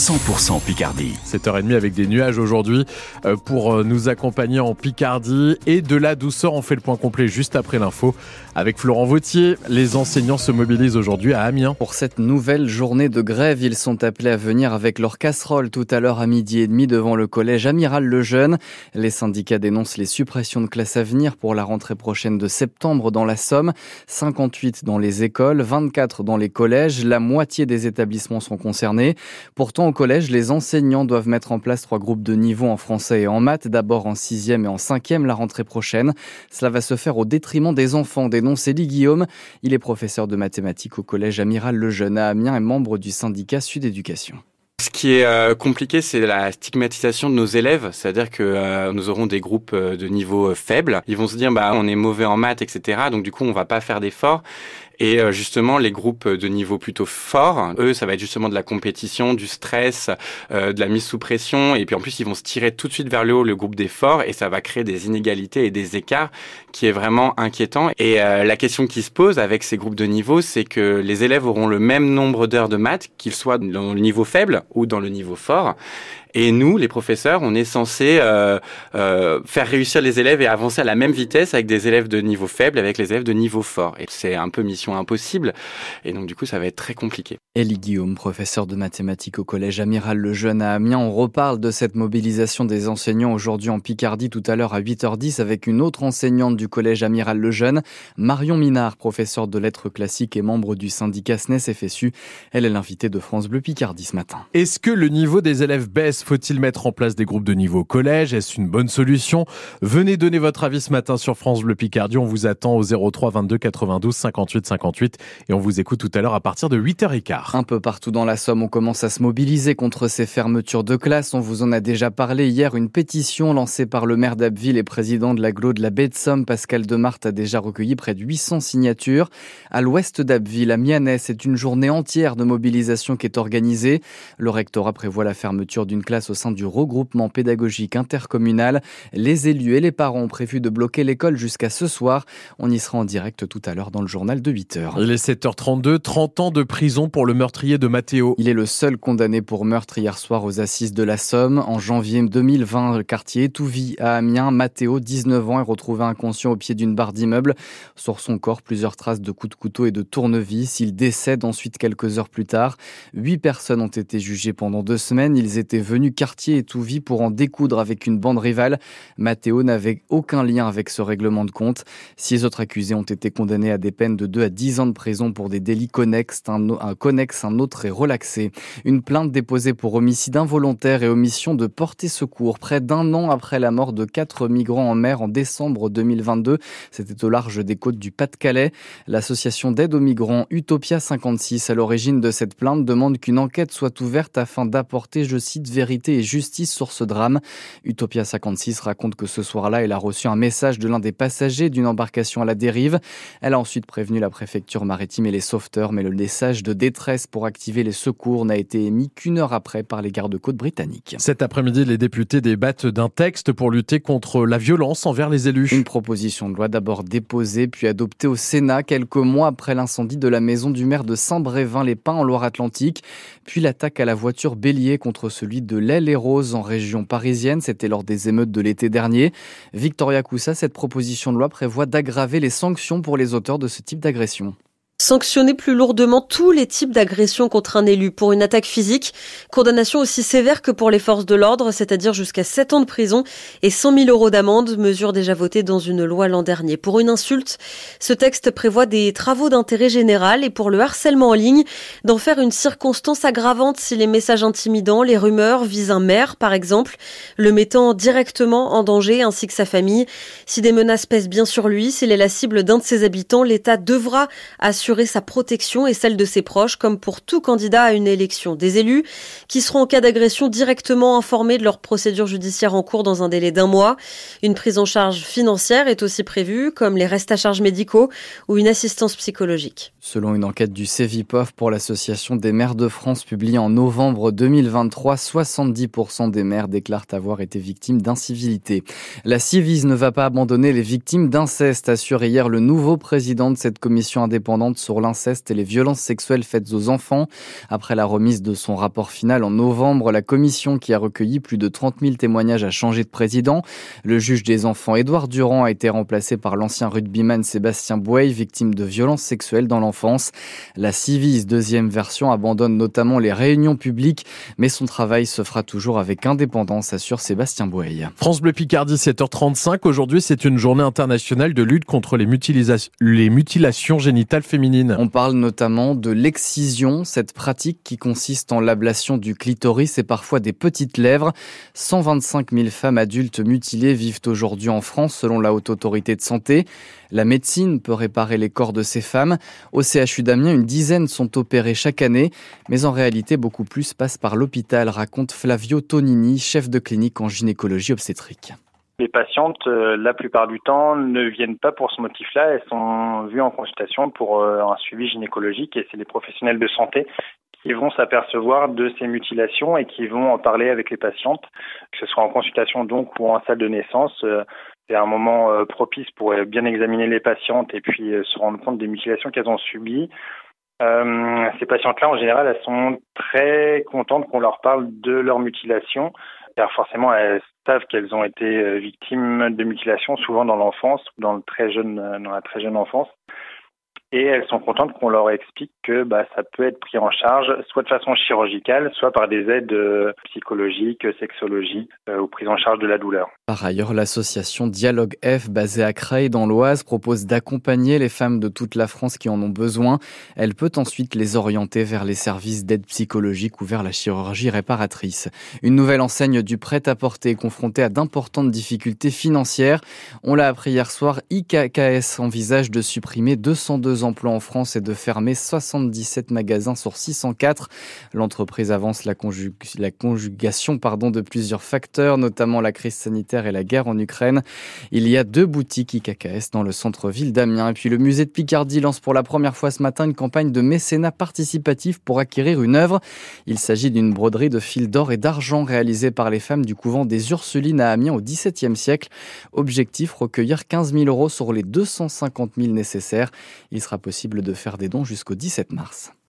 100% Picardie. 7h30 avec des nuages aujourd'hui euh, pour euh, nous accompagner en Picardie et de la douceur. On fait le point complet juste après l'info avec Florent Vautier. Les enseignants se mobilisent aujourd'hui à Amiens. Pour cette nouvelle journée de grève, ils sont appelés à venir avec leur casserole tout à l'heure à midi et demi devant le collège Amiral Lejeune. Les syndicats dénoncent les suppressions de classes à venir pour la rentrée prochaine de septembre dans la Somme. 58 dans les écoles, 24 dans les collèges. La moitié des établissements sont concernés. Pourtant, au collège, les enseignants doivent mettre en place trois groupes de niveau en français et en maths, d'abord en sixième et en cinquième la rentrée prochaine. Cela va se faire au détriment des enfants, dénonce Elie Guillaume. Il est professeur de mathématiques au collège Amiral Lejeune à Amiens et membre du syndicat Sud Éducation. Ce qui est euh, compliqué, c'est la stigmatisation de nos élèves, c'est-à-dire que euh, nous aurons des groupes euh, de niveau faible. Ils vont se dire, bah, on est mauvais en maths, etc. Donc du coup, on va pas faire d'efforts. Et justement, les groupes de niveau plutôt fort, eux, ça va être justement de la compétition, du stress, de la mise sous pression. Et puis en plus, ils vont se tirer tout de suite vers le haut, le groupe des forts, et ça va créer des inégalités et des écarts qui est vraiment inquiétant. Et la question qui se pose avec ces groupes de niveau, c'est que les élèves auront le même nombre d'heures de maths, qu'ils soient dans le niveau faible ou dans le niveau fort. Et nous, les professeurs, on est censé euh, euh, faire réussir les élèves et avancer à la même vitesse avec des élèves de niveau faible, avec les élèves de niveau fort. Et c'est un peu mission impossible. Et donc du coup, ça va être très compliqué. Elie Guillaume, professeur de mathématiques au collège Amiral Lejeune à Amiens. On reparle de cette mobilisation des enseignants aujourd'hui en Picardie tout à l'heure à 8h10 avec une autre enseignante du collège Amiral Lejeune, Marion Minard, professeure de lettres classiques et membre du syndicat SNES FSU. Elle est l'invitée de France Bleu Picardie ce matin. Est-ce que le niveau des élèves baisse faut-il mettre en place des groupes de niveau collège? Est-ce une bonne solution? Venez donner votre avis ce matin sur France Bleu Picardie. On vous attend au 03 22 92 58 58 et on vous écoute tout à l'heure à partir de 8h15. Un peu partout dans la Somme, on commence à se mobiliser contre ces fermetures de classes. On vous en a déjà parlé hier. Une pétition lancée par le maire d'Abbeville et président de l'agglo de la baie de Somme, Pascal Demart, a déjà recueilli près de 800 signatures. À l'ouest d'Abbeville, à Mianais, c'est une journée entière de mobilisation qui est organisée. Le rectorat prévoit la fermeture d'une classe au sein du regroupement pédagogique intercommunal. Les élus et les parents ont prévu de bloquer l'école jusqu'à ce soir. On y sera en direct tout à l'heure dans le journal de 8h. Il est 7h32, 30 ans de prison pour le meurtrier de Mathéo. Il est le seul condamné pour meurtre hier soir aux assises de la Somme. En janvier 2020, le quartier Étouvie à Amiens, Mathéo, 19 ans, est retrouvé inconscient au pied d'une barre d'immeuble. Sur son corps, plusieurs traces de coups de couteau et de tournevis. Il décède ensuite quelques heures plus tard. Huit personnes ont été jugées pendant deux semaines. Ils étaient venus quartier et tout vie pour en découdre avec une bande rivale. Matteo n'avait aucun lien avec ce règlement de compte. Six autres accusés ont été condamnés à des peines de 2 à 10 ans de prison pour des délits connexes. Un, un connexe, un autre est relaxé. Une plainte déposée pour homicide involontaire et omission de porter secours près d'un an après la mort de quatre migrants en mer en décembre 2022. C'était au large des côtes du Pas-de-Calais. L'association d'aide aux migrants Utopia 56 à l'origine de cette plainte demande qu'une enquête soit ouverte afin d'apporter, je cite, vérité et justice sur ce drame. Utopia 56 raconte que ce soir-là, elle a reçu un message de l'un des passagers d'une embarcation à la dérive. Elle a ensuite prévenu la préfecture maritime et les sauveteurs, mais le message de détresse pour activer les secours n'a été émis qu'une heure après par les gardes-côtes britanniques. Cet après-midi, les députés débattent d'un texte pour lutter contre la violence envers les élus. Une proposition de loi d'abord déposée puis adoptée au Sénat quelques mois après l'incendie de la maison du maire de Saint-Brévin-les-Pins en Loire-Atlantique, puis l'attaque à la voiture bélier contre celui de l'aile et rose en région parisienne. C'était lors des émeutes de l'été dernier. Victoria Coussa, cette proposition de loi prévoit d'aggraver les sanctions pour les auteurs de ce type d'agression. Sanctionner plus lourdement tous les types d'agressions contre un élu pour une attaque physique, condamnation aussi sévère que pour les forces de l'ordre, c'est-à-dire jusqu'à 7 ans de prison et 100 000 euros d'amende, mesure déjà votée dans une loi l'an dernier. Pour une insulte, ce texte prévoit des travaux d'intérêt général et pour le harcèlement en ligne, d'en faire une circonstance aggravante si les messages intimidants, les rumeurs visent un maire, par exemple, le mettant directement en danger ainsi que sa famille. Si des menaces pèsent bien sur lui, s'il est la cible d'un de ses habitants, l'État devra assurer sa protection et celle de ses proches, comme pour tout candidat à une élection. Des élus qui seront en cas d'agression directement informés de leur procédure judiciaire en cours dans un délai d'un mois. Une prise en charge financière est aussi prévue, comme les restes à charge médicaux ou une assistance psychologique. Selon une enquête du CEVIPOF pour l'Association des maires de France publiée en novembre 2023, 70% des maires déclarent avoir été victimes d'incivilité. La Civise ne va pas abandonner les victimes d'inceste, assure hier le nouveau président de cette commission indépendante sur l'inceste et les violences sexuelles faites aux enfants. Après la remise de son rapport final en novembre, la commission qui a recueilli plus de 30 000 témoignages a changé de président. Le juge des enfants Édouard Durand a été remplacé par l'ancien rugbyman Sébastien Bouey, victime de violences sexuelles dans l'enfance. La Civis deuxième version abandonne notamment les réunions publiques, mais son travail se fera toujours avec indépendance, assure Sébastien Bouey. France Bleu Picardie, 7h35. Aujourd'hui, c'est une journée internationale de lutte contre les, les mutilations génitales féminines. On parle notamment de l'excision, cette pratique qui consiste en l'ablation du clitoris et parfois des petites lèvres. 125 000 femmes adultes mutilées vivent aujourd'hui en France selon la Haute Autorité de Santé. La médecine peut réparer les corps de ces femmes. Au CHU d'Amiens, une dizaine sont opérées chaque année, mais en réalité, beaucoup plus passent par l'hôpital, raconte Flavio Tonini, chef de clinique en gynécologie obstétrique. Les patientes, euh, la plupart du temps, ne viennent pas pour ce motif-là. Elles sont vues en consultation pour euh, un suivi gynécologique et c'est les professionnels de santé qui vont s'apercevoir de ces mutilations et qui vont en parler avec les patientes, que ce soit en consultation donc ou en salle de naissance. Euh, c'est un moment propice pour bien examiner les patientes et puis se rendre compte des mutilations qu'elles ont subies. ces patientes-là, en général, elles sont très contentes qu'on leur parle de leur mutilation car forcément elles savent qu'elles ont été euh, victimes de mutilations souvent dans l'enfance ou dans le euh, dans la très jeune enfance et elles sont contentes qu'on leur explique que bah, ça peut être pris en charge soit de façon chirurgicale, soit par des aides euh, psychologiques, sexologiques euh, ou prise en charge de la douleur. Par ailleurs, l'association Dialogue F, basée à Creil dans l'Oise, propose d'accompagner les femmes de toute la France qui en ont besoin. Elle peut ensuite les orienter vers les services d'aide psychologique ou vers la chirurgie réparatrice. Une nouvelle enseigne du prêt-à-porter confrontée à d'importantes difficultés financières. On l'a appris hier soir, IKKS envisage de supprimer 202 emplois en France et de fermer 77 magasins sur 604. L'entreprise avance la, conjugation pardon, de plusieurs facteurs, notamment la crise sanitaire et la guerre en Ukraine. Il y a deux boutiques IKKS dans le centre-ville d'Amiens. Et puis le musée de Picardie lance pour la première fois ce matin une campagne de mécénat participatif pour acquérir une œuvre. Il s'agit d'une broderie de fil d'or et d'argent réalisée par les femmes du couvent des Ursulines à Amiens au XVIIe siècle. Objectif, recueillir 15 000 euros sur les 250 000 nécessaires. Il sera possible de faire des dons jusqu'au 17 mars.